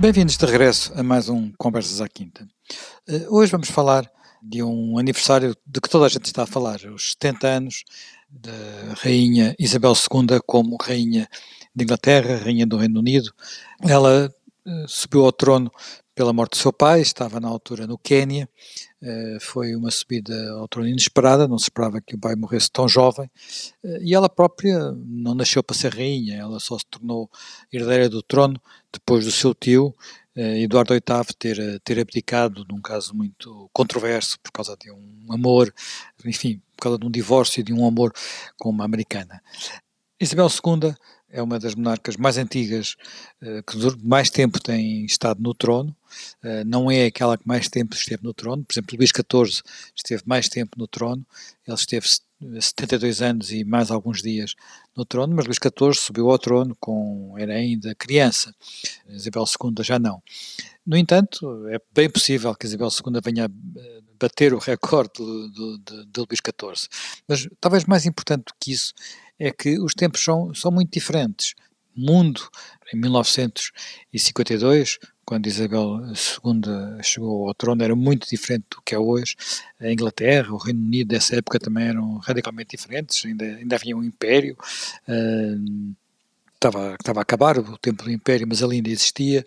Bem-vindos de regresso a mais um Conversas à Quinta. Uh, hoje vamos falar de um aniversário de que toda a gente está a falar, os 70 anos da Rainha Isabel II como Rainha de Inglaterra, Rainha do Reino Unido. Ela uh, subiu ao trono pela morte do seu pai, estava na altura no Quênia, uh, foi uma subida ao trono inesperada, não se esperava que o pai morresse tão jovem, e ela própria não nasceu para ser rainha, ela só se tornou herdeira do trono depois do seu tio, eh, Eduardo VIII, ter, eh, ter abdicado num caso muito controverso por causa de um amor, enfim, por causa de um divórcio e de um amor com uma americana. Isabel II é uma das monarcas mais antigas uh, que mais tempo tem estado no trono, uh, não é aquela que mais tempo esteve no trono, por exemplo, Luís XIV esteve mais tempo no trono, ele esteve 72 anos e mais alguns dias no trono, mas Luís XIV subiu ao trono com era ainda criança, Isabel II já não. No entanto, é bem possível que Isabel II venha a bater o recorde de, de, de Luís XIV, mas talvez mais importante do que isso é que os tempos são, são muito diferentes. Mundo, em 1952, quando Isabel II chegou ao trono, era muito diferente do que é hoje. A Inglaterra, o Reino Unido dessa época também eram radicalmente diferentes, ainda, ainda havia um império. Uh, estava, estava a acabar o tempo do Império, mas ele ainda existia,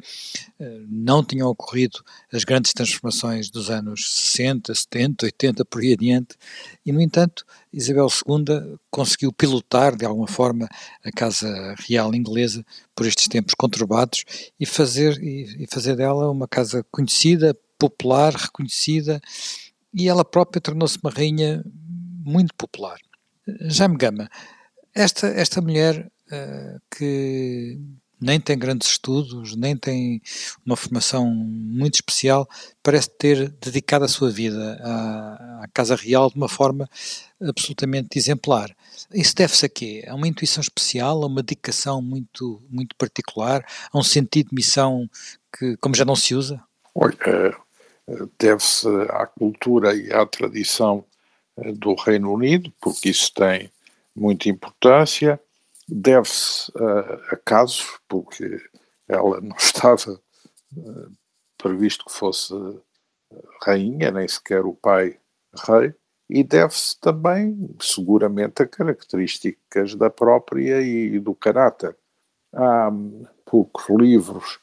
eh, não tinham ocorrido as grandes transformações dos anos 60, 70, 80, por aí adiante, e no entanto Isabel II conseguiu pilotar de alguma forma a Casa Real Inglesa por estes tempos conturbados e fazer, e, e fazer dela uma casa conhecida, popular, reconhecida, e ela própria tornou-se uma rainha muito popular. Jaime Gama, esta, esta mulher que nem tem grandes estudos, nem tem uma formação muito especial, parece ter dedicado a sua vida à, à Casa Real de uma forma absolutamente exemplar. Isso deve-se a quê? A uma intuição especial, a uma dedicação muito, muito particular, a um sentido de missão que, como já não se usa? Olha, eh, deve-se à cultura e à tradição eh, do Reino Unido, porque isso tem muita importância, deve-se a, a, casos, porque ela não estava uh, previsto que fosse rainha, nem sequer o pai rei, e deve-se também, seguramente, a características da própria e do caráter. Há poucos livros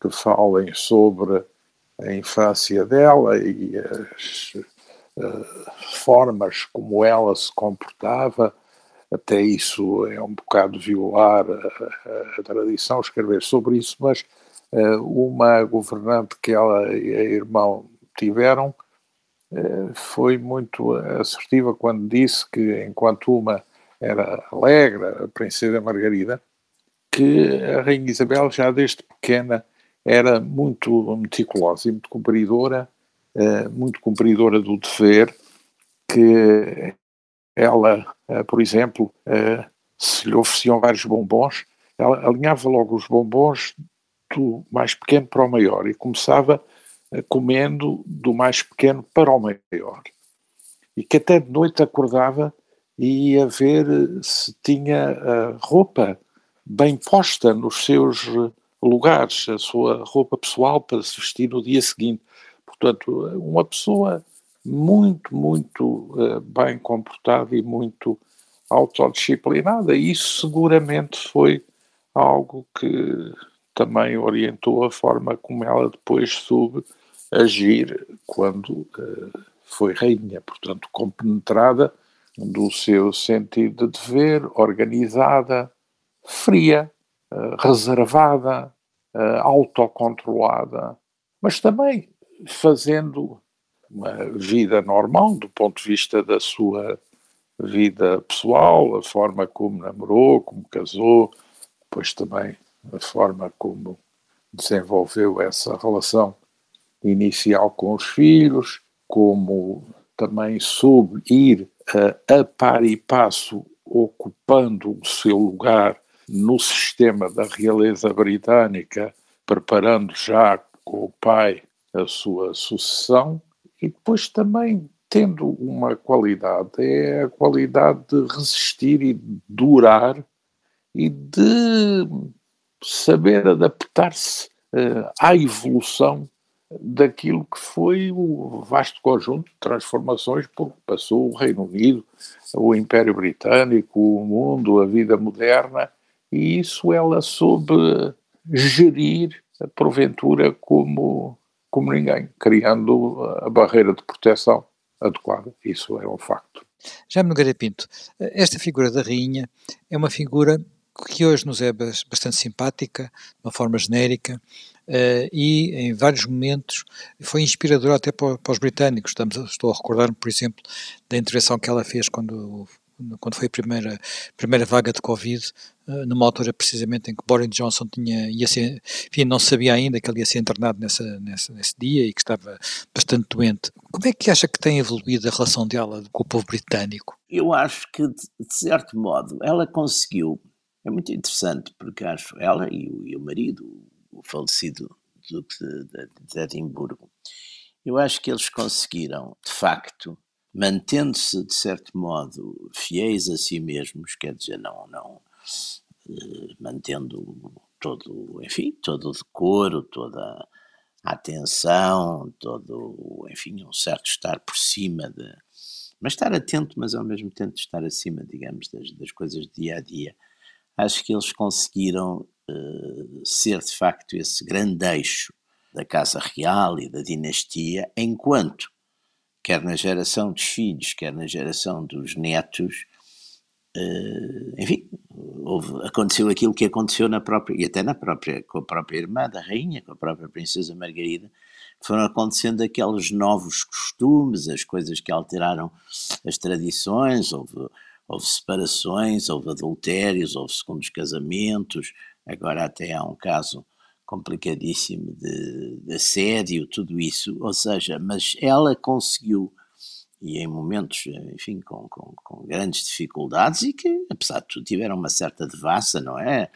que falem sobre a infância dela e as uh, formas como ela se comportava, até isso é um bocado violar a, a, tradição, escrever sobre isso, mas uh, uma governante que ela e a irmão tiveram uh, foi muito assertiva quando disse que, enquanto uma era alegre, a princesa Margarida, que a Rainha Isabel já desde pequena era muito meticulosa e muito cumpridora, uh, muito cumpridora do dever, que ela, por exemplo, uh, se lhe ofereciam vários bombons, ela alinhava logo os bombons do mais pequeno para o maior e começava uh, comendo do mais pequeno para o maior. E que até de noite acordava e ia ver se tinha roupa bem posta nos seus lugares, a sua roupa pessoal para se vestir no dia seguinte. Portanto, uma pessoa muito, muito uh, bem comportada e muito autodisciplinada. E isso seguramente foi algo que também orientou a forma como ela depois soube agir quando uh, foi rainha, portanto, compenetrada do seu sentido de dever, organizada, fria, uh, reservada, uh, autocontrolada, mas também fazendo uma vida normal do ponto de vista da sua vida pessoal, a forma como namorou, como casou, depois também a forma como desenvolveu essa relação inicial com os filhos, como também soube ir a, a par e passo ocupando o seu lugar no sistema da realeza britânica, preparando já com o pai a sua sucessão, e depois também tendo uma qualidade, é a qualidade de resistir e durar e de saber adaptar-se uh, à evolução daquilo que foi o vasto conjunto de transformações por que passou o Reino Unido, o Império Britânico, o mundo, a vida moderna, e isso ela soube gerir, porventura, como, como ninguém, criando a barreira de proteção adequada. Isso é um facto. Jaime Nogueira Pinto, esta figura da rainha é uma figura que hoje nos é bastante simpática, de uma forma genérica, uh, e em vários momentos foi inspiradora até para, para os britânicos. Estamos, estou a recordar-me, por exemplo, da intervenção que ela fez quando, quando foi a primeira, primeira vaga de Covid, uh, numa altura precisamente em que Boris Johnson tinha, ia ser, enfim, não sabia ainda que ele ia ser internado nessa, nessa, nesse dia e que estava bastante doente. Como é que acha que tem evoluído a relação dela com o povo britânico? Eu acho que, de certo modo, ela conseguiu é muito interessante, porque acho ela e o, e o marido, o falecido Duque de, de, de Edimburgo, eu acho que eles conseguiram, de facto, mantendo-se, de certo modo, fiéis a si mesmos, quer dizer, não, não eh, mantendo todo, enfim, todo o decoro, toda a atenção, todo, enfim, um certo estar por cima de, mas estar atento, mas ao mesmo tempo estar acima, digamos, das, das coisas do dia a dia. Acho que eles conseguiram uh, ser de facto esse grande eixo da Casa Real e da dinastia, enquanto, quer na geração dos filhos, quer na geração dos netos, uh, enfim, houve, aconteceu aquilo que aconteceu na própria, e até na própria, com a própria irmã da rainha, com a própria princesa Margarida, foram acontecendo aqueles novos costumes, as coisas que alteraram as tradições, houve houve separações, houve adultérios, houve segundos casamentos, agora até há um caso complicadíssimo de, de assédio, tudo isso, ou seja, mas ela conseguiu, e em momentos, enfim, com, com, com, grandes dificuldades e que, apesar de tudo, tiveram uma certa devassa, não é?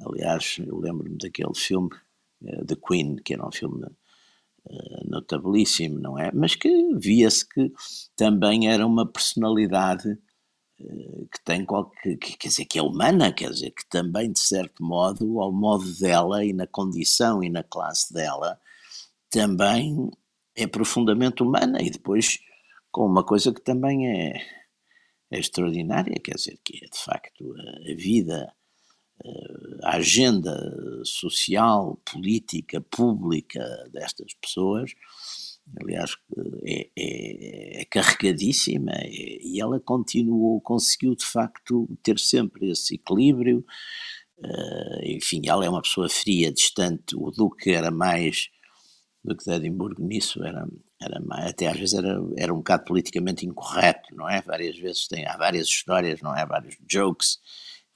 Aliás, eu lembro-me daquele filme, uh, The Queen, que era um filme uh, notabilíssimo, não é? Mas que via-se que também era uma personalidade que tem qualquer, quer dizer, que é humana, quer dizer, que também, de certo modo, ao modo dela e na condição e na classe dela, também é profundamente humana e depois com uma coisa que também é, é extraordinária, quer dizer, que é de facto a, a vida, eh, a agenda social, política, pública destas pessoas, aliás, é, é, é carregadíssima é, e ela continuou, conseguiu de facto ter sempre esse equilíbrio. Uh, enfim, ela é uma pessoa fria, distante. O Duque era mais. O Duque de Edimburgo nisso era, era mais, até às vezes era, era um bocado politicamente incorreto, não é? Várias vezes tem, há várias histórias, não é? Vários jokes,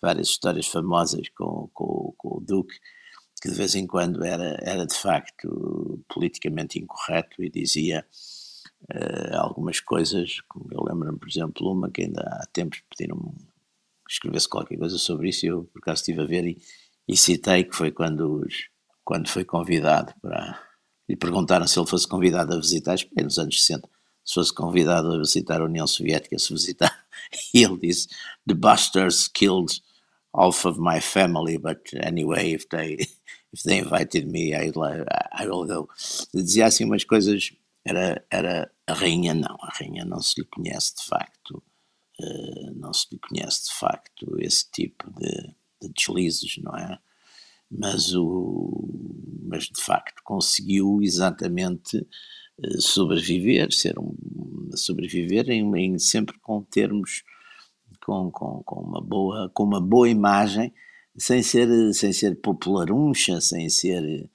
várias histórias famosas com, com, com o Duque que de vez em quando era, era de facto politicamente incorreto e dizia uh, algumas coisas, como eu lembro-me, por exemplo, uma que ainda há tempos pediram-me que escrevesse qualquer coisa sobre isso e eu por acaso estive a ver e, e citei que foi quando, os, quando foi convidado para... e perguntaram se ele fosse convidado a visitar, nos anos 60, se fosse convidado a visitar a União Soviética, se visitar, e ele disse, the bastards killed half of my family, but anyway, if they if they invited me, I, I will go. Dizia assim umas coisas, era, era a rainha não, a rainha não se lhe conhece de facto, uh, não se lhe conhece de facto esse tipo de, de deslizes, não é? Mas, o, mas de facto conseguiu exatamente uh, sobreviver, ser um, sobreviver em, em sempre com termos com, com, com, uma boa, com uma boa imagem, sem ser, sem ser popularuncha, sem ser,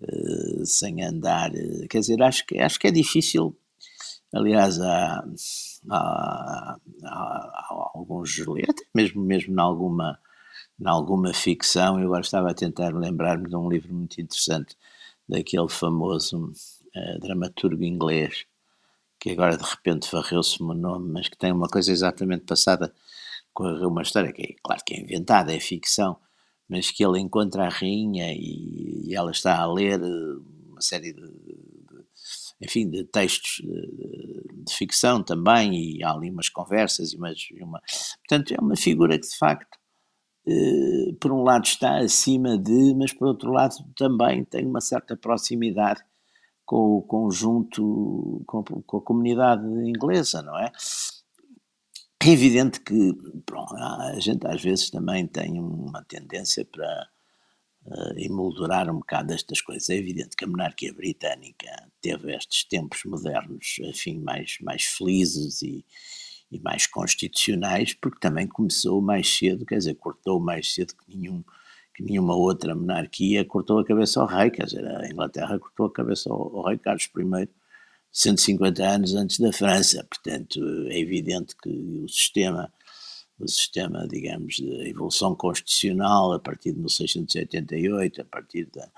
uh, sem andar, uh, quer dizer, acho que, acho que é difícil, aliás, há, há, há, há alguns, até mesmo, mesmo em alguma, em alguma ficção, eu agora estava a tentar lembrar-me de um livro muito interessante, daquele famoso uh, dramaturgo inglês, que agora de repente varreu-se-me o nome, mas que tem uma coisa exatamente passada com uma história que é, claro que é inventada, é ficção, mas que ele encontra a rainha e, e ela está a ler eh, uma série de, de enfim, de textos de, de, ficção também, e há ali umas conversas e umas, uma... Portanto, é uma figura que, de facto, eh, por um lado está acima de, mas por outro lado também tem uma certa proximidade com o conjunto, com, com a comunidade inglesa, não é? É evidente que a gente às vezes também tem uma tendência para uh, emoldurar um bocado estas coisas. É evidente que a monarquia britânica teve estes tempos modernos, enfim, mais, mais felizes e, e mais constitucionais, porque também começou mais cedo, quer dizer, cortou mais cedo que nenhum que nenhuma outra monarquia cortou a cabeça ao rei, quer dizer, a Inglaterra cortou a cabeça ao, ao rei Carlos I 150 anos antes da França, portanto é evidente que o sistema o sistema, digamos, de evolução constitucional a partir de 1688, a partir da,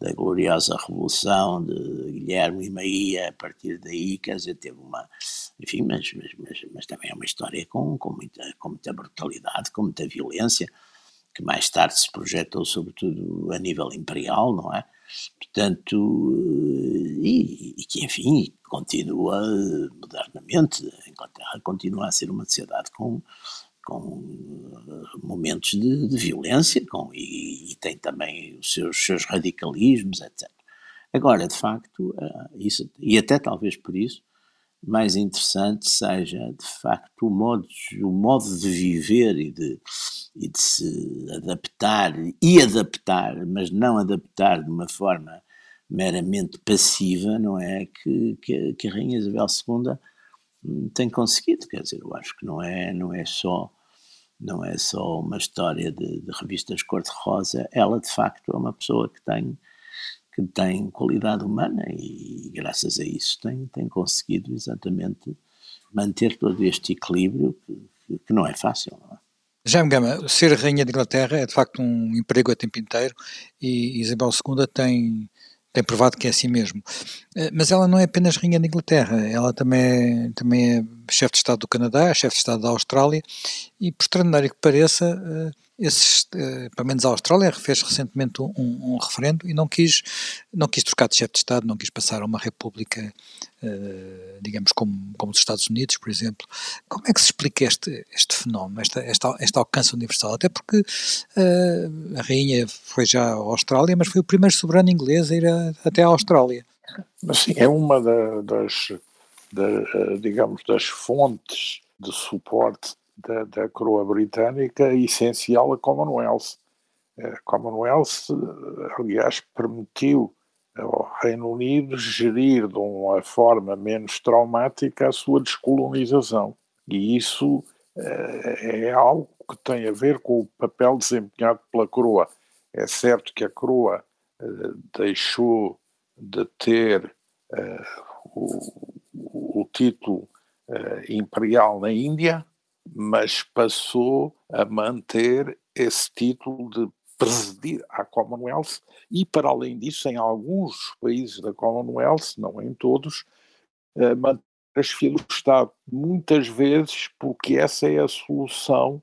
da gloriosa revolução de Guilherme e Maria, a partir daí, quer dizer, teve uma, enfim, mas, mas, mas, mas também é uma história com, com, muita, com muita brutalidade, com muita violência, que mais tarde se projetou sobretudo a nível imperial, não é? Portanto, e, e que, enfim, continua modernamente, a Inglaterra continua a ser uma sociedade com com eh, momentos de, de violência com, e, e, tem também os seus, seus radicalismos, etc. Agora, de facto, isso, e até talvez por isso, mais interessante seja, de facto, o modo, o modo de viver e de, e de se adaptar, e adaptar, mas não adaptar de uma forma meramente passiva, não é? Que, que, que a Rainha Isabel II tem conseguido, quer dizer, eu acho que não é, não é só não é só uma história de, de revistas cor-de-rosa, ela de facto é uma pessoa que tem que tem qualidade humana e graças a isso tem, tem conseguido exatamente manter todo este equilíbrio que, que não é fácil. Não é? Jaime Gama, ser rainha de Inglaterra é de facto um emprego a tempo inteiro e Isabel II tem tem provado que é assim mesmo. Eh, mas ela não é apenas rainha da Inglaterra, ela também é, também é chefe de Estado do Canadá, chefe de Estado da Austrália, e por extraordinário que pareça, eh, esses, eh, pelo menos a Austrália fez recentemente um, um, referendo e não quis, não quis trocar de chefe de Estado, não quis passar a uma república, uh, digamos, como, como os Estados Unidos, por exemplo. Como é que se explica este, este fenómeno, esta, esta, este alcance universal? Até porque uh, a rainha foi já à Austrália, mas foi o primeiro soberano inglês a ir a, até à Austrália. Sim, é uma da, das, da, digamos, das fontes de suporte da, da coroa britânica essencial a Commonwealth. A Commonwealth, aliás, permitiu ao Reino Unido gerir de uma forma menos traumática a sua descolonização. E isso é, é algo que tem a ver com o papel desempenhado pela coroa. É certo que a coroa eh, deixou de ter uh, o, o, título imperial na Índia, mas passou a manter esse título de presidir a Commonwealth e, para além disso, em alguns países da Commonwealth, não em todos, uh, manter a chefia do Estado. Muitas vezes porque essa é a solução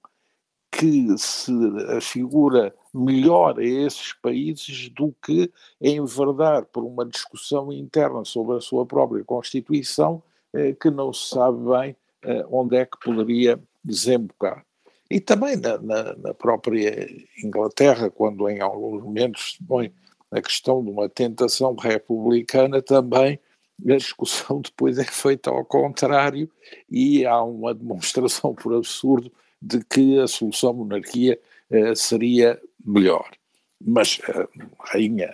que se afigura melhor a esses países do que enverdar por uma discussão interna sobre a sua própria Constituição, eh, que não se sabe bem eh, onde é que poderia desembocar. E também na, na, na, própria Inglaterra, quando em alguns momentos põe a questão de uma tentação republicana, também a discussão depois é feita ao contrário e há uma demonstração por absurdo de que a solução monarquia eh, seria melhor. Mas a rainha,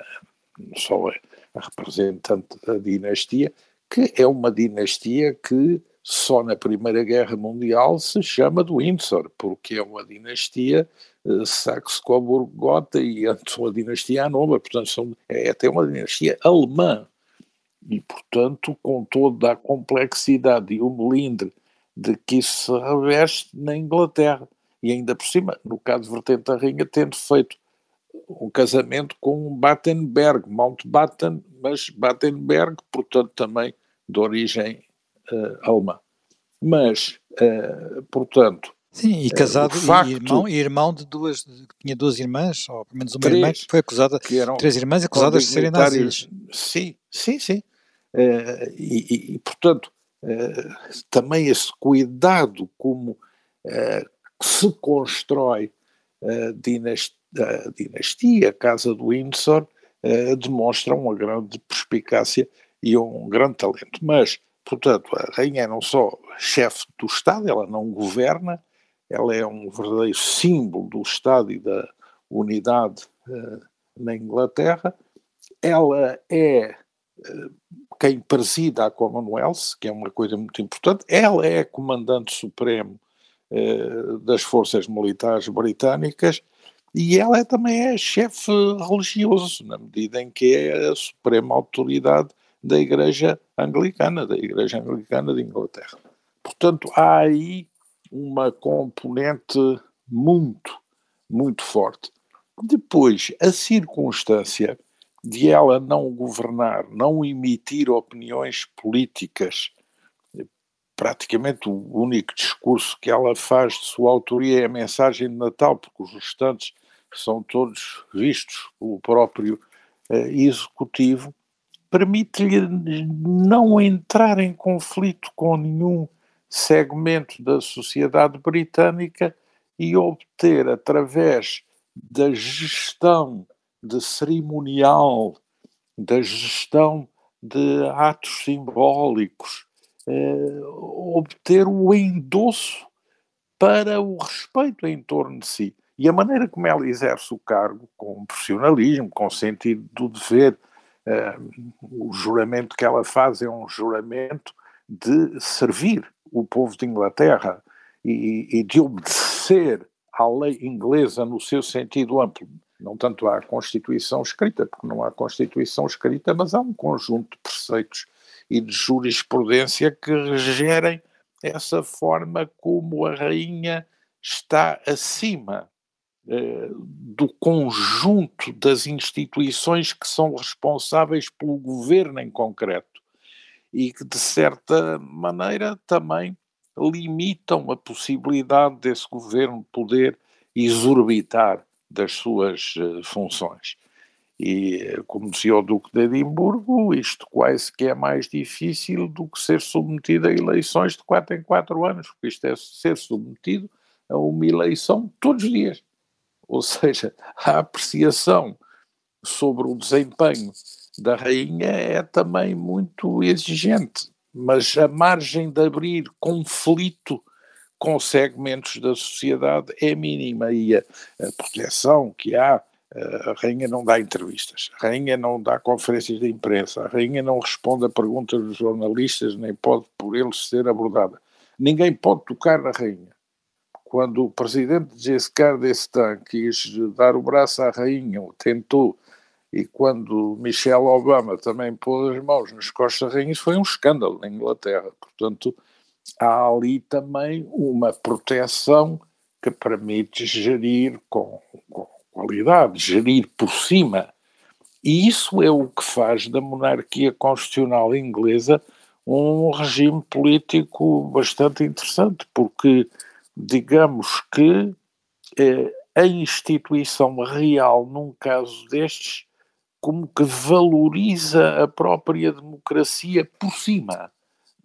só a representante da dinastia, que é uma dinastia que só na Primeira Guerra Mundial se chama de Windsor, porque é uma dinastia uh, saxo-coburg-gotha e antes uma dinastia nova, portanto são, é até uma dinastia alemã. E, portanto, com toda a complexidade e o melindre de que isso se reveste na Inglaterra. E ainda por cima, no caso de Vertente da Rainha, tendo feito um casamento com Battenberg, Mountbatten, mas Battenberg, portanto, também de origem uh, alemã. Mas, uh, portanto. Sim, e casado uh, facto, e, irmão, e irmão de duas, tinha duas irmãs, ou pelo menos uma três, irmã que foi acusada, que eram três irmãs acusadas de serem nazis. Sim, sim, sim. Uh, e, e, portanto, também esse cuidado como se constrói a dinastia, a, dinastia, a Casa do Windsor, demonstra uma grande perspicácia e um grande talento. Mas, portanto, a rainha é não só chefe do Estado, ela não governa, ela é um verdadeiro símbolo do Estado e da unidade uh, na Inglaterra, ela é uh, quem presida a Commonwealth, que é uma coisa muito importante, ela é comandante supremo uh, das forças militares britânicas e ela é, também é chefe religioso, na medida em que é a suprema autoridade da Igreja Anglicana, da Igreja Anglicana de Inglaterra. Portanto, há aí uma componente muito, muito forte. Depois, a circunstância de ela não governar, não emitir opiniões políticas, praticamente o único discurso que ela faz de sua autoria é a mensagem de Natal, porque os restantes são todos vistos pelo próprio eh, executivo, permite-lhe não entrar em conflito com nenhum segmento da sociedade britânica e obter, através da gestão de cerimonial, da gestão de atos simbólicos, eh, obter o endosso para o respeito em torno de si. E a maneira como ela exerce o cargo, com profissionalismo, com sentido do dever, o juramento que ela faz é um juramento de servir o povo de Inglaterra e, e de obedecer à lei inglesa no seu sentido amplo. Não tanto à Constituição escrita, porque não há Constituição escrita, mas há um conjunto de preceitos e de jurisprudência que gerem essa forma como a rainha está acima eh, do conjunto das instituições que são responsáveis pelo governo em concreto e que, de certa maneira, também limitam a possibilidade desse governo poder exorbitar das suas uh, funções. E, como dizia o Duque de Edimburgo, isto quase que é mais difícil do que ser submetido a eleições de 4 em 4 anos, porque isto é ser submetido a uma eleição todos os dias. Ou seja, a apreciação sobre o desempenho da rainha é também muito exigente, mas a margem de abrir conflito com segmentos da sociedade é mínima e a, a proteção que há a rainha não dá entrevistas, a rainha não dá conferências de imprensa, a rainha não responde a perguntas dos jornalistas, nem pode por eles ser abordada. Ninguém pode tocar na rainha. Quando o presidente Giscard d'Estaing quis dar o braço à rainha, tentou e quando Michelle Obama também pôs as mãos nas costas rainhas, foi um escândalo na Inglaterra. Portanto, há ali também uma proteção que permite gerir com, com qualidade, gerir por cima. E isso é o que faz da monarquia constitucional inglesa um regime político bastante interessante, porque digamos que eh, a instituição real, num caso destes, como que valoriza a própria democracia por cima.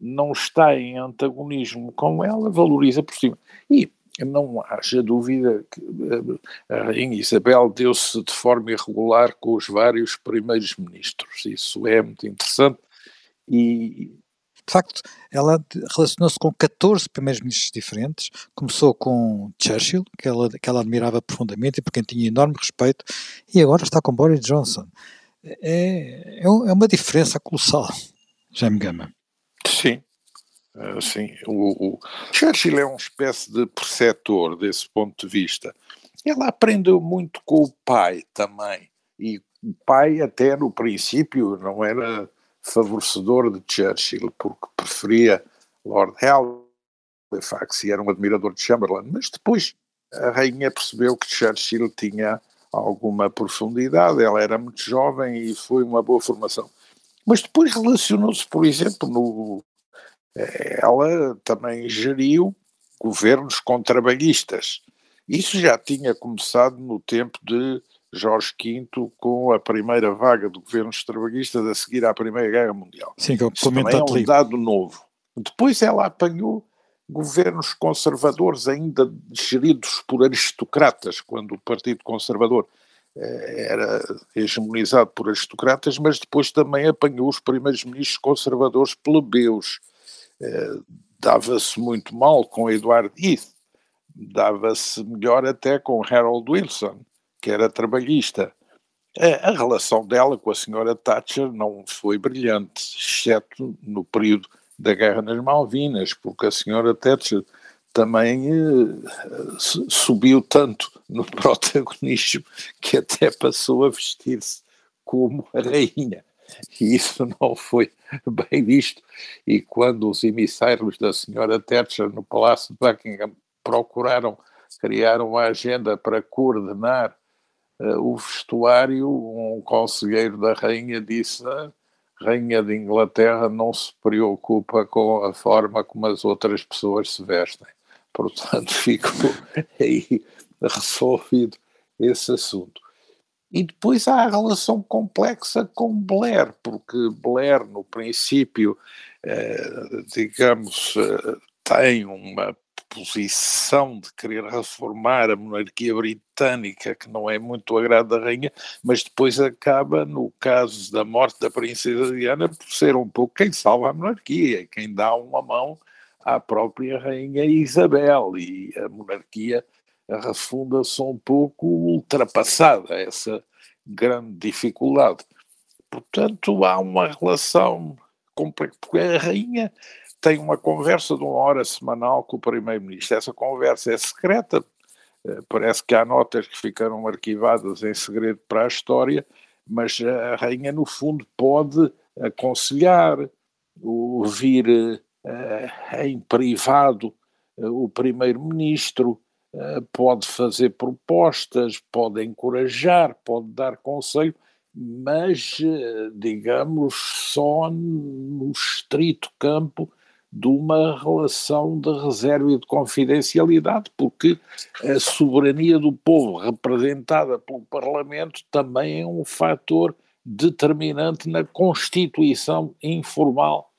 Não está em antagonismo com ela, valoriza por cima. E não haja dúvida que eh, a Rainha Isabel deu-se de forma irregular com os vários primeiros ministros. Isso é muito interessante e de facto, ela relacionou-se com 14 primeiros-ministros diferentes. Começou com Churchill, que ela, que ela admirava profundamente e por quem tinha enorme respeito, e agora está com Boris Johnson. É, é, é uma diferença colossal, Jaime Gama. Sim, uh, sim. O, o, Churchill é uma espécie de preceptor desse ponto de vista. Ela aprendeu muito com o pai também, e o pai até no princípio não era favorecedor de Churchill, porque preferia Lord Halifax e era um admirador de Chamberlain, mas depois a rainha percebeu que Churchill tinha alguma profundidade, ela era muito jovem e foi uma boa formação. Mas depois relacionou-se, por exemplo, no, eh, ela também geriu governos contrabanhistas. Isso já tinha começado no tempo de Jorge V com a primeira vaga do governo trabalhistas a seguir à Primeira Guerra Mundial. Sim, que Isso também é um dado novo. Depois ela apanhou governos conservadores ainda geridos por aristocratas, quando o Partido Conservador eh, era hegemonizado por aristocratas, mas depois também apanhou os primeiros ministros conservadores plebeus. Eh, dava-se muito mal com Edward Heath, dava-se melhor até com Harold Wilson, que era trabalhista. A, a relação dela com a senhora Thatcher não foi brilhante, exceto no período da Guerra nas Malvinas, porque a senhora Thatcher também eh, subiu tanto no protagonismo que até passou a vestir-se como a rainha. E isso não foi bem visto. E quando os emissários da senhora Thatcher no Palácio de Buckingham procuraram criar uma agenda para coordenar o vestuário, um conselheiro da rainha disse: a rainha de Inglaterra não se preocupa com a forma como as outras pessoas se vestem. Portanto, ficou aí resolvido esse assunto. E depois há a relação complexa com Blair, porque Blair, no princípio, eh, digamos, eh, tem uma posição de querer reformar a monarquia britânica, que não é muito agrado da rainha, mas depois acaba, no caso da morte da princesa Diana, por ser um pouco quem salva a monarquia, quem dá uma mão à própria rainha Isabel, e a monarquia refunda-se um pouco ultrapassada essa grande dificuldade. Portanto, há uma relação complexa, porque a rainha tem uma conversa de uma hora semanal com o primeiro-ministro. Essa conversa é secreta, eh, parece que há notas que ficaram arquivadas em segredo para a história, mas a rainha, no fundo, pode aconselhar, ouvir uh, em privado uh, o primeiro-ministro, uh, pode fazer propostas, pode encorajar, pode dar conselho, mas, digamos, só no estrito campo de uma relação de reserva e de confidencialidade, porque a soberania do povo representada pelo Parlamento também é um fator determinante na constituição informal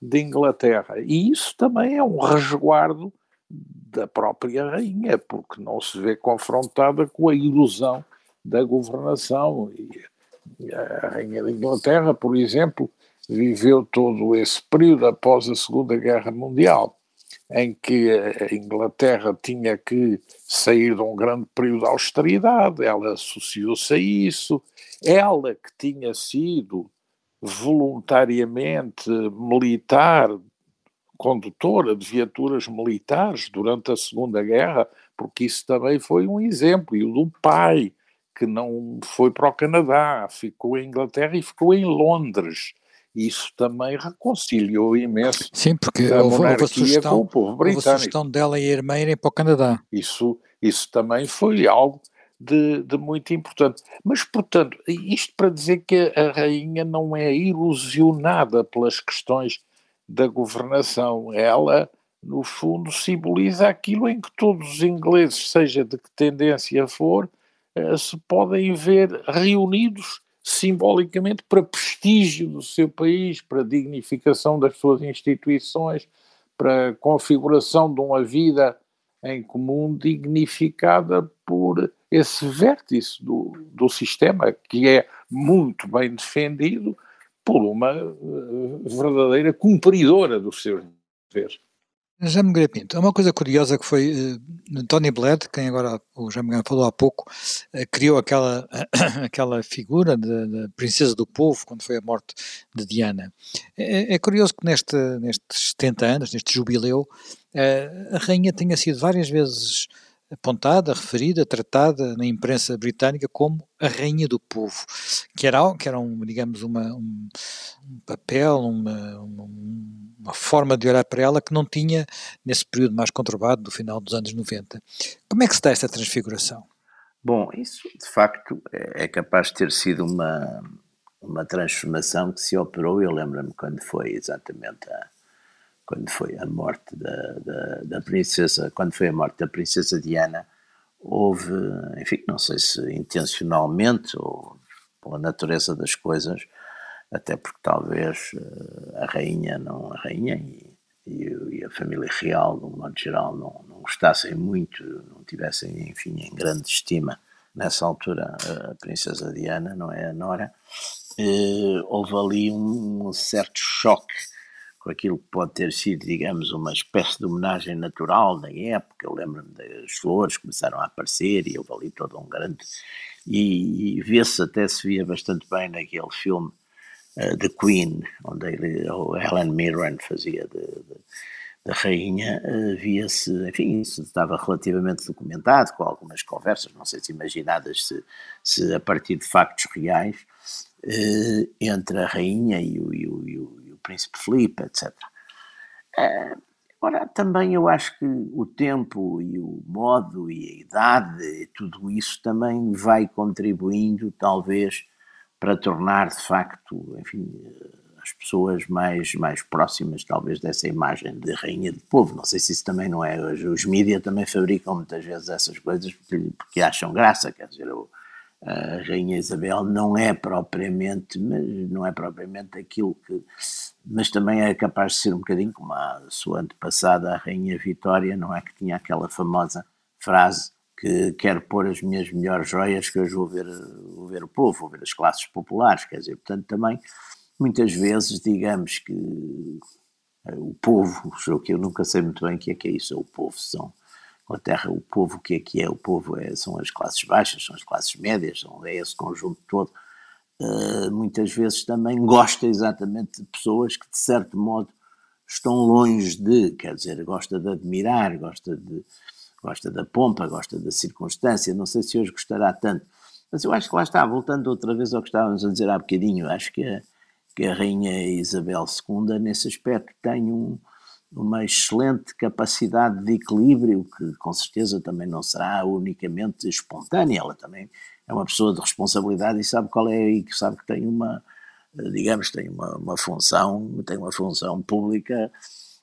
de Inglaterra. E isso também é um resguardo da própria rainha, porque não se vê confrontada com a ilusão da governação. E a rainha de Inglaterra, por exemplo, viveu todo esse período após a Segunda Guerra Mundial, em que a Inglaterra tinha que sair de um grande período de austeridade, ela associou-se a isso, ela que tinha sido voluntariamente militar, condutora de viaturas militares durante a Segunda Guerra, porque isso também foi um exemplo, e o do pai, que não foi para o Canadá, ficou em Inglaterra e ficou em Londres isso também reconciliou imenso Sim, porque a houve, houve, a sugestão, com o povo britânico. Houve a sugestão dela e a irmã irem para o Canadá. Isso, isso também foi algo de, de, muito importante. Mas, portanto, isto para dizer que a rainha não é ilusionada pelas questões da governação. Ela, no fundo, simboliza aquilo em que todos os ingleses, seja de que tendência for, eh, se podem ver reunidos simbolicamente para prestígio do seu país, para dignificação das suas instituições, para configuração de uma vida em comum dignificada por esse vértice do, do sistema que é muito bem defendido por uma uh, verdadeira cumpridora dos seus deveres. Jaime Nogueira Pinto, uma coisa curiosa que foi uh, Tony Blair, quem agora o Jaime Nogueira falou há pouco, uh, criou aquela, uh, aquela figura da princesa do povo quando foi a morte de Diana. É, é curioso que neste, nestes 70 anos, neste jubileu, a rainha tenha sido várias vezes apontada, referida, tratada na imprensa britânica como a rainha do povo, que era, que era um, digamos, uma, um, um papel, uma, uma, uma, forma de olhar para ela que não tinha nesse período mais conturbado do final dos anos 90. Como é que se dá esta transfiguração? Bom, isso de facto é, é capaz de ter sido uma, uma transformação que se operou, eu lembro-me quando foi exatamente a quando foi a morte da, da, da, princesa, quando foi a morte da princesa Diana, houve, enfim, não sei se intencionalmente ou pela natureza das coisas, até porque talvez eh, a rainha, não a rainha e e, a família real, de um modo geral, não, não gostassem muito, não tivessem, enfim, em grande estima nessa altura a princesa Diana, não é a Nora, eh, houve ali um, um, certo choque com aquilo que pode ter sido, digamos, uma espécie de homenagem natural da época. Eu lembro-me das flores começaram a aparecer e houve ali todo um grande. E, e vê-se, até se via bastante bem naquele filme The Queen, onde ele, Helen Mirren fazia de, de da rainha, uh, via-se, enfim, isso estava relativamente documentado, com algumas conversas, não sei se imaginadas, se, se a partir de factos reais, uh, entre a rainha e o, e o, e o, e o príncipe Felipe, etc. Uh, Ora, também eu acho que o tempo e o modo e a idade, tudo isso também vai contribuindo, talvez, para tornar de facto, enfim, as pessoas mais, mais próximas, talvez, dessa imagem de rainha de povo. Não sei se isso também não é. Hoje, os mídias também fabricam muitas vezes essas coisas porque, porque acham graça. Quer dizer, a rainha Isabel não é propriamente, mas não é propriamente aquilo que. Mas também é capaz de ser um bocadinho como a sua antepassada, a rainha Vitória, não é? Que tinha aquela famosa frase que quero pôr as minhas melhores joias que hoje vou ver, vou ver o povo, vou ver as classes populares, quer dizer, portanto também muitas vezes, digamos que eh, o povo, o que eu nunca sei muito bem o que é que é isso, é o povo, são a terra, o povo, o que é que é? O povo é, são as classes baixas, são as classes médias, são, é esse conjunto todo. Uh, muitas vezes também gosta exatamente de pessoas que, de certo modo, estão longe de, quer dizer, gosta de admirar, gosta, de, gosta da pompa, gosta da circunstância. Não sei se hoje gostará tanto, mas eu acho que lá está, voltando outra vez ao que estávamos a dizer há bocadinho, acho que a, que a Rainha Isabel II, nesse aspecto, tem um, uma excelente capacidade de equilíbrio, que com certeza também não será unicamente espontânea, ela também é uma pessoa de responsabilidade e sabe qual é, e sabe que tem uma, digamos, tem uma, uma função, tem uma função pública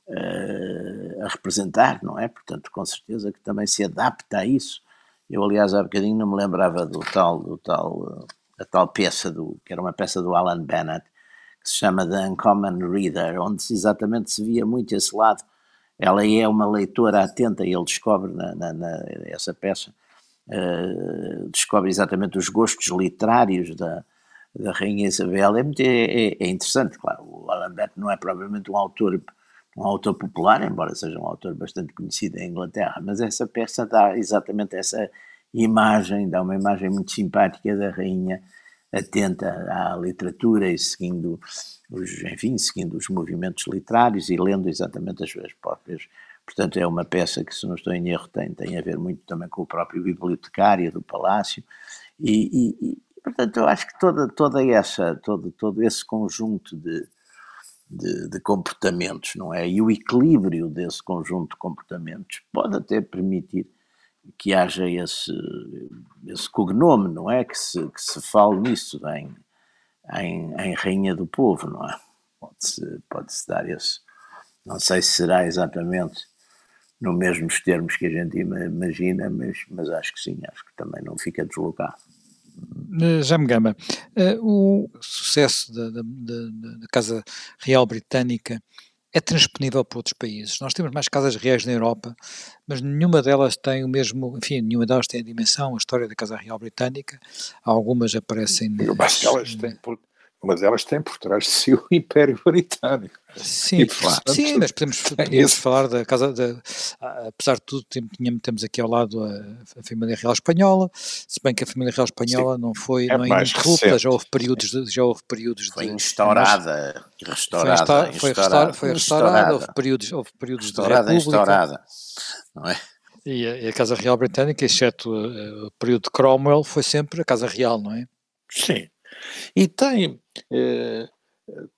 uh, a representar, não é? Portanto, com certeza que também se adapta a isso. Eu, aliás, há bocadinho não me lembrava do tal, do tal, a tal peça, do, que era uma peça do Alan Bennett, que se chama The Uncommon Reader, onde exatamente se via muito esse lado. Ela é uma leitora atenta e ele descobre na, na, na essa peça, uh, descobre exatamente os gostos literários da, da Rainha Isabel. É, muito, é, é, interessante, claro. O Alan Bett não é propriamente um autor um autor popular, embora seja um autor bastante conhecido em Inglaterra, mas essa peça dá exatamente essa imagem, dá uma imagem muito simpática da rainha atenta à literatura e seguindo os, enfim, seguindo os movimentos literários e lendo exatamente as suas próprias. Portanto, é uma peça que, se não estou em erro, tem, tem a ver muito também com o próprio bibliotecário do Palácio e, e, e portanto, eu acho que toda, toda essa, todo, todo esse conjunto de, de, de, comportamentos, não é? E o equilíbrio desse conjunto de comportamentos pode até permitir que haja esse, esse cognome, não é? Que se, que se fale nisso em, em, em Rainha do Povo, não é? Pode-se pode -se dar esse. Não sei se será exatamente no mesmos termos que a gente imagina, mas, mas acho que sim, acho que também não fica deslocado. Eh, Já me gama. Uh, o sucesso da, da, da, Casa Real Britânica é transponível para outros países. Nós temos mais casas reais na Europa, mas nenhuma delas tem o mesmo, enfim, nenhuma delas tem a dimensão, a história da Casa Real Britânica. Algumas aparecem. Mas elas têm, por, mas elas têm por trás de si o Império Britânico. Sim, portanto, sim mas podemos, podemos falar da casa, de, apesar de tudo, tínhamos, temos aqui ao lado a, a, família real espanhola, se bem que a família real espanhola sim, não foi é não é ininterrupta, já houve períodos de, já houve períodos foi de, instaurada, restaurada, foi, restaurada, foi restaurada, houve períodos, houve períodos restaurada, de restaurada, não é? E a, e a, Casa Real Britânica, exceto o, o período de Cromwell, foi sempre a Casa Real, não é? Sim. E tem, eh,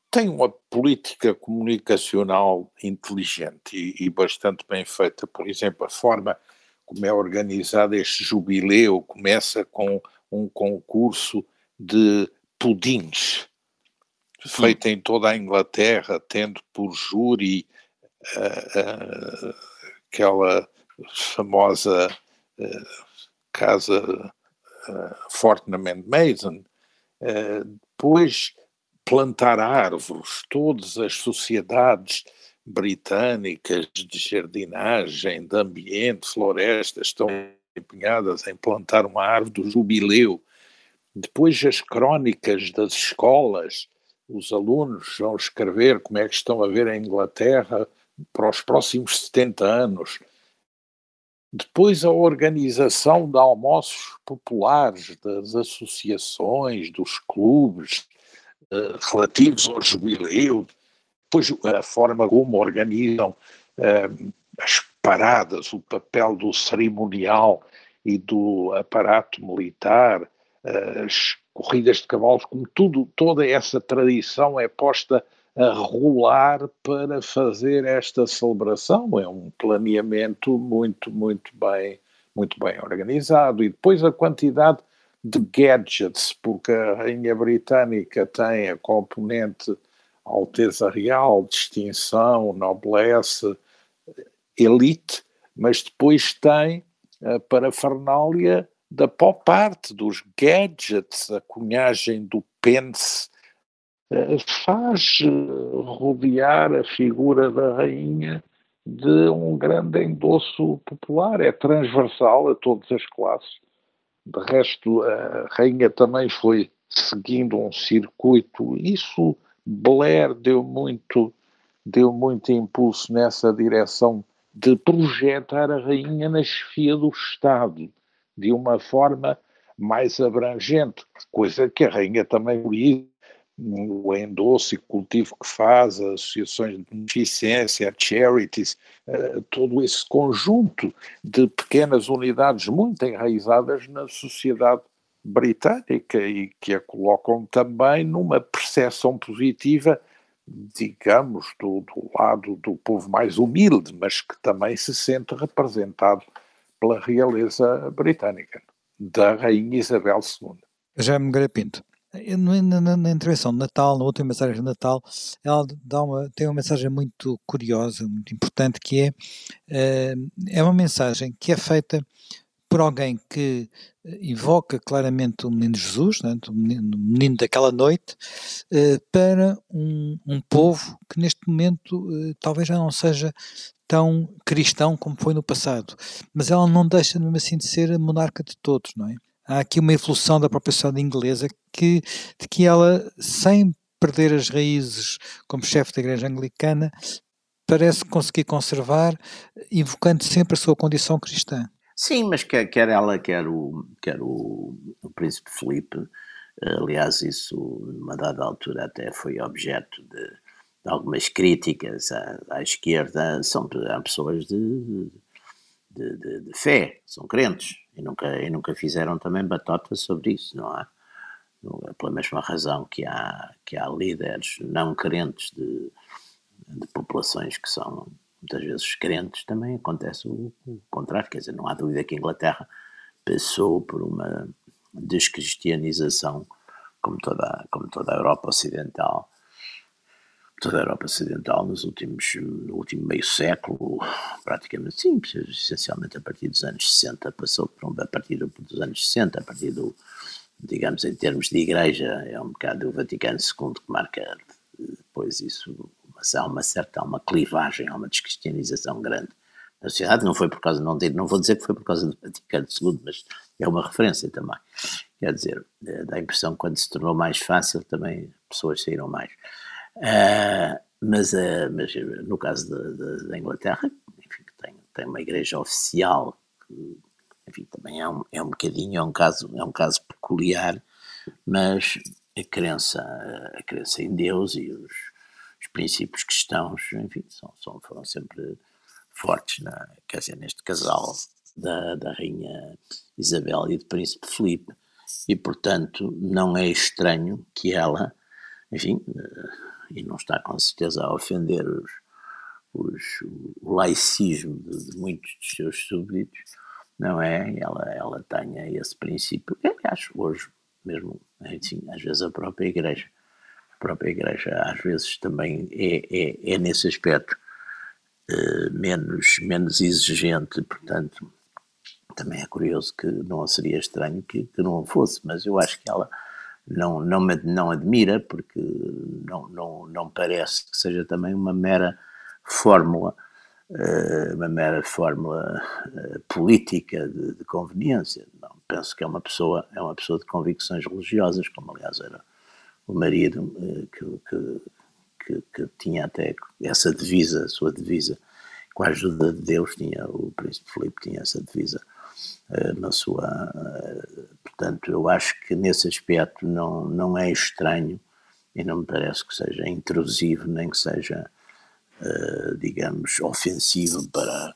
tem uma política comunicacional inteligente e, e, bastante bem feita. Por exemplo, a forma como é organizado este jubileu começa com um concurso de pudins, feito em toda a Inglaterra, tendo por júri uh, uh, aquela famosa uh, casa Fortnum and Mason, depois plantar árvores, todas as sociedades britânicas de jardinagem, de ambiente, florestas, estão empenhadas em plantar uma árvore do jubileu. Depois as crónicas das escolas, os alunos vão escrever como é que estão a ver a Inglaterra para os próximos 70 anos. Depois a organização de almoços populares, das associações, dos clubes uh, relativos ao jubileu, depois a forma como organizam uh, as paradas, o papel do cerimonial e do aparato militar, as corridas de cavalos, como tudo, toda essa tradição é posta a rolar para fazer esta celebração. É um planeamento muito, muito bem, muito bem organizado. E depois a quantidade de gadgets, porque a rainha britânica tem a componente alteza real, distinção, noblesse, elite, mas depois tem a parafernália da pop art, dos gadgets, a cunhagem do pence, faz eh, rodear a figura da rainha de um grande endosso popular, é transversal a todas as classes. De resto, a rainha também foi seguindo um circuito, isso Blair deu muito, deu muito impulso nessa direção de projetar a rainha na chefia do Estado de uma forma mais abrangente, coisa que a rainha também o endosso e cultivo que faz, as associações de beneficência, charities, uh, todo esse conjunto de pequenas unidades muito enraizadas na sociedade britânica e que a colocam também numa percepção positiva, digamos, do, do lado do povo mais humilde, mas que também se sente representado pela realeza britânica, da Rainha Isabel II. Já me Pinto. Na, na, na, intervenção de Natal, na última mensagem de Natal, ela dá uma, tem uma mensagem muito curiosa, muito importante, que é, eh, é uma mensagem que é feita por alguém que invoca claramente o menino Jesus, né, o, menino, menino, daquela noite, eh, para um, um, povo que neste momento eh, talvez já não seja tão cristão como foi no passado, mas ela não deixa mesmo assim de ser a monarca de todos, não é? Há aqui uma evolução da própria sociedade inglesa que, de que ela, sem perder as raízes como chefe da igreja anglicana, parece conseguir conservar, invocando sempre a sua condição cristã. Sim, mas quer, quer ela, quer o, quer o, o príncipe Felipe, aliás, isso numa dada altura até foi objeto de, algumas críticas à, à esquerda. São pessoas de, de, de, de, fé, são crentes e nunca, e nunca fizeram também batota sobre isso, não há? Pela mesma razão que há, que há líderes não crentes de, de populações que são muitas vezes crentes, também acontece o, o contrário, quer dizer, não há dúvida que a Inglaterra passou por uma descristianização como toda, como toda a Europa Ocidental toda a Europa Ocidental nos últimos, no último meio século, praticamente sim, essencialmente a partir dos anos 60, passou por a partir dos anos 60, a partir do, digamos, em termos de igreja, é um bocado o Vaticano II que marca depois isso, há uma certa, uma clivagem, há uma descristianização grande da sociedade, não foi por causa, não, não vou dizer que foi por causa do Vaticano II, mas é uma referência também. Quer dizer, eh, dá a impressão que quando se tornou mais fácil também pessoas saíram mais. Uh, mas, uh, mas no caso da Inglaterra, enfim, tem, tem uma igreja oficial que, enfim, também é um, é um bocadinho, é um caso, é um caso peculiar, mas a crença, a crença em Deus e os, os princípios cristãos, enfim, são, são, foram sempre fortes, na, quer dizer, neste casal da, da rainha Isabel e do príncipe Felipe, e portanto não é estranho que ela, enfim, e não está com certeza a ofender os, os, o laicismo de, de, muitos dos seus súbditos, não é? Ela, ela tenha esse princípio. Aliás, hoje mesmo, assim, às vezes a própria Igreja, a própria Igreja às vezes também é, é, é nesse aspecto eh, menos, menos exigente, portanto, também é curioso que não seria estranho que, que não fosse, mas eu acho que ela não, não, me, não admira, porque não, não, não parece que seja também uma mera fórmula, uh, uma mera fórmula uh, política de, de, conveniência. Não, penso que é uma pessoa, é uma pessoa de convicções religiosas, como aliás era o marido uh, que, que, que, que, tinha até essa divisa, sua divisa, com a ajuda de Deus, tinha o príncipe Filipe tinha essa divisa na sua. Portanto, eu acho que nesse aspecto não, não é estranho e não me parece que seja intrusivo nem que seja, uh, digamos, ofensivo para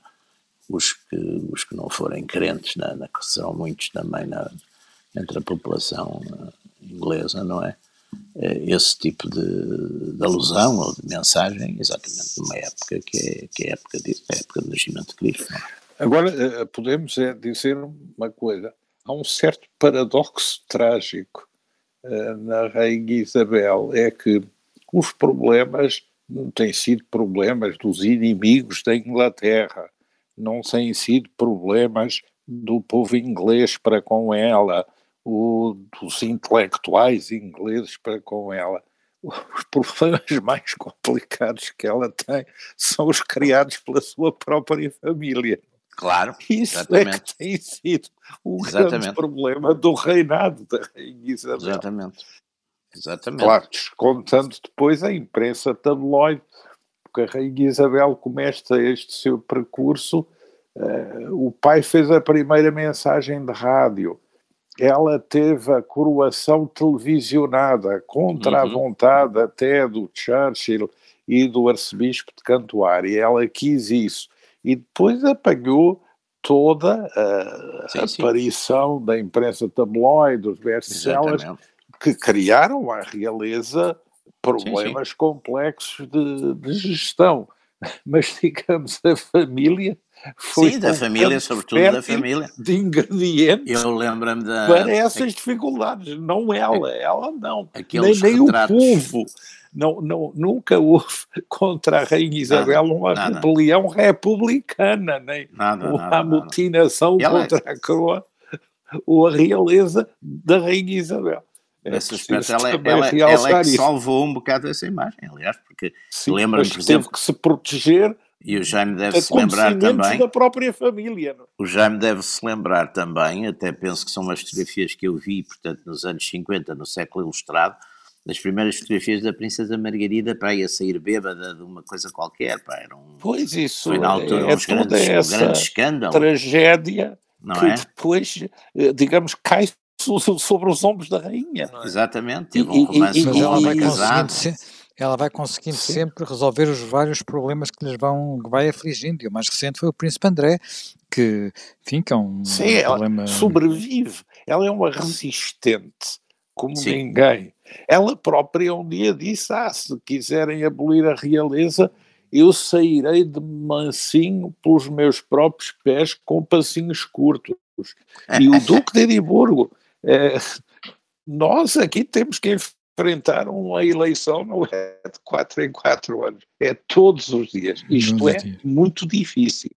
os que, os que não forem crentes, na, na, que serão muitos também na, entre a população inglesa, não é? Esse tipo de, de, alusão ou de mensagem, exatamente numa época que é, que é a época, a época do nascimento de Cristo. É? Agora, podemos é dizer uma coisa: há um certo paradoxo trágico eh, na Rainha Isabel é que os problemas não têm sido problemas dos inimigos da Inglaterra, não têm sido problemas do povo inglês para com ela, o, dos intelectuais ingleses para com ela. Os problemas mais complicados que ela tem são os criados pela sua própria família. Claro, Isso exatamente. é que tem sido o exatamente. grande problema do reinado da Rainha Isabel. Exatamente. Exatamente. Claro, descontando depois a imprensa tabloide, porque a Rainha Isabel começa este seu percurso, uh, o pai fez a primeira mensagem de rádio, ela teve a coroação televisionada, contra uhum. a vontade até do Churchill e do arcebispo de Cantuária, ela quis isso e depois apanhou toda a sim, aparição sim. da imprensa tabloide, dos best-sellers, que criaram à realeza problemas sim, complexos de, de, gestão. Mas, digamos, a família foi Sim, da família, sobretudo da família. De ingredientes Eu lembro-me da... para essas dificuldades. Não ela, ela não. Aqueles nem, nem retratos... o povo não, não, nunca houve contra a Rainha Isabel nada, uma nada. rebelião republicana, nem nada, uma amotinação contra a coroa ou a realeza da Rainha Isabel. É Nesse aspecto, ela, é, ela, ela é que salvou um bocado essa imagem, aliás, porque lembra-me, por exemplo... teve que se proteger e o Jaime deve se lembrar também. da própria família. Não? O Jaime deve se lembrar também, até penso que são umas fotografias que eu vi, portanto, nos anos 50, no século ilustrado, das primeiras fotografias da Princesa Margarida para ir a sair bêbada de uma coisa qualquer. Pá, era um, pois isso. Foi na altura é, uns grandes, essa um grande escândalo. Tragédia não que é? depois, eh, digamos, cai sobre os ombros da rainha. É? Exatamente. Teve um romance e, e, com ela vai ela vai conseguindo Sim. sempre resolver os vários problemas que lhes vão que vai afligindo. E o mais recente foi o Príncipe André, que, enfim, que é um, Sim, problema. sobrevive. Ela é uma resistente como Sim. ninguém. Ela própria um dia disse: Ah, se quiserem abolir a realeza, eu sairei de mansinho pelos meus próprios pés com passinhos curtos. E o Duque de Edimburgo, é, nós aqui temos que enfrentar uma eleição, não é de quatro em quatro anos, é todos os dias. Isto é muito difícil.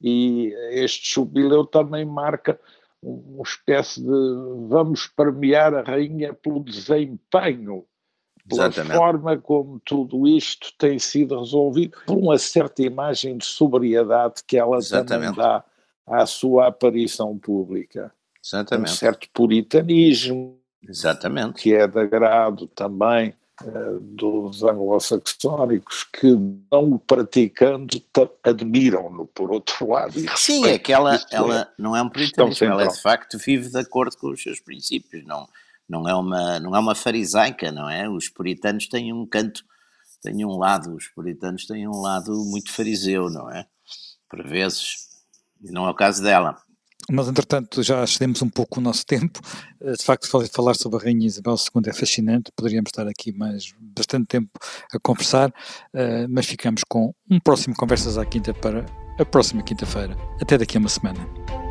E este jubileu também marca uma espécie de vamos premiar a rainha pelo desempenho, pela Exatamente. forma como tudo isto tem sido resolvido, por uma certa imagem de sobriedade que ela Exatamente. também dá à sua aparição pública. Exatamente. Um certo puritanismo, Exatamente. que é de agrado também uh, dos anglo-saxónicos que não o praticando admiram-no por outro lado. Sim, é que ela, ela é não é um puritanismo, ela é de facto vive de acordo com os seus princípios, não, não, é, uma, não é uma farisaica, não é? Os puritanos têm um canto, têm um lado, os puritanos têm um lado muito fariseu, não é? Por vezes, e não é o caso dela. Mas, entretanto, já excedemos um pouco o nosso tempo. Eh, de facto, falar sobre a Rainha Isabel II é fascinante. Poderíamos estar aqui mais bastante tempo a conversar, eh, mas ficamos com um próximo Conversas à Quinta para a próxima quinta-feira. Até daqui a uma semana.